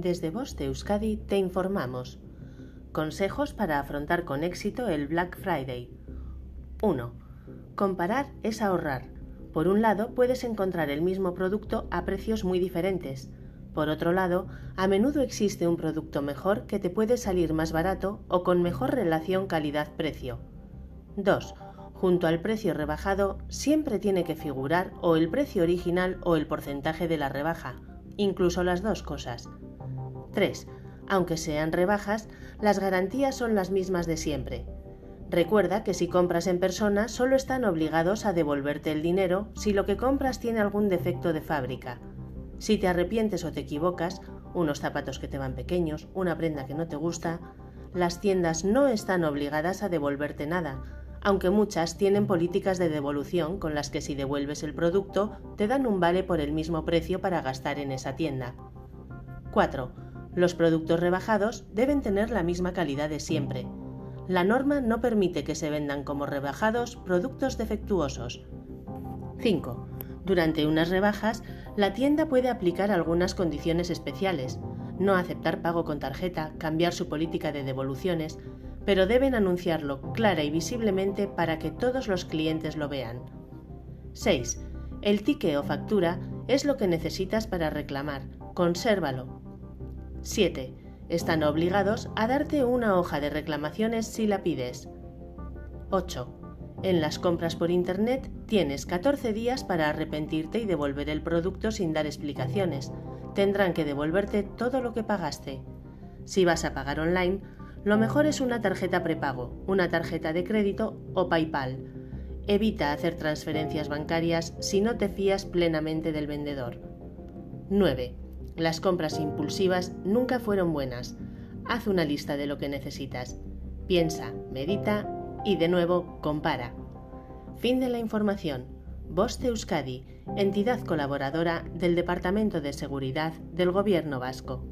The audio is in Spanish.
Desde Voz de Euskadi te informamos. Consejos para afrontar con éxito el Black Friday. 1. Comparar es ahorrar. Por un lado, puedes encontrar el mismo producto a precios muy diferentes. Por otro lado, a menudo existe un producto mejor que te puede salir más barato o con mejor relación calidad-precio. 2. Junto al precio rebajado siempre tiene que figurar o el precio original o el porcentaje de la rebaja, incluso las dos cosas. 3. Aunque sean rebajas, las garantías son las mismas de siempre. Recuerda que si compras en persona solo están obligados a devolverte el dinero si lo que compras tiene algún defecto de fábrica. Si te arrepientes o te equivocas, unos zapatos que te van pequeños, una prenda que no te gusta, las tiendas no están obligadas a devolverte nada, aunque muchas tienen políticas de devolución con las que si devuelves el producto te dan un vale por el mismo precio para gastar en esa tienda. 4. Los productos rebajados deben tener la misma calidad de siempre. La norma no permite que se vendan como rebajados productos defectuosos. 5. Durante unas rebajas, la tienda puede aplicar algunas condiciones especiales, no aceptar pago con tarjeta, cambiar su política de devoluciones, pero deben anunciarlo clara y visiblemente para que todos los clientes lo vean. 6. El ticket o factura es lo que necesitas para reclamar. Consérvalo. 7. Están obligados a darte una hoja de reclamaciones si la pides. 8. En las compras por Internet tienes 14 días para arrepentirte y devolver el producto sin dar explicaciones. Tendrán que devolverte todo lo que pagaste. Si vas a pagar online, lo mejor es una tarjeta prepago, una tarjeta de crédito o PayPal. Evita hacer transferencias bancarias si no te fías plenamente del vendedor. 9. Las compras impulsivas nunca fueron buenas. Haz una lista de lo que necesitas. Piensa, medita y de nuevo compara. Fin de la información. Voz de Euskadi, entidad colaboradora del Departamento de Seguridad del Gobierno Vasco.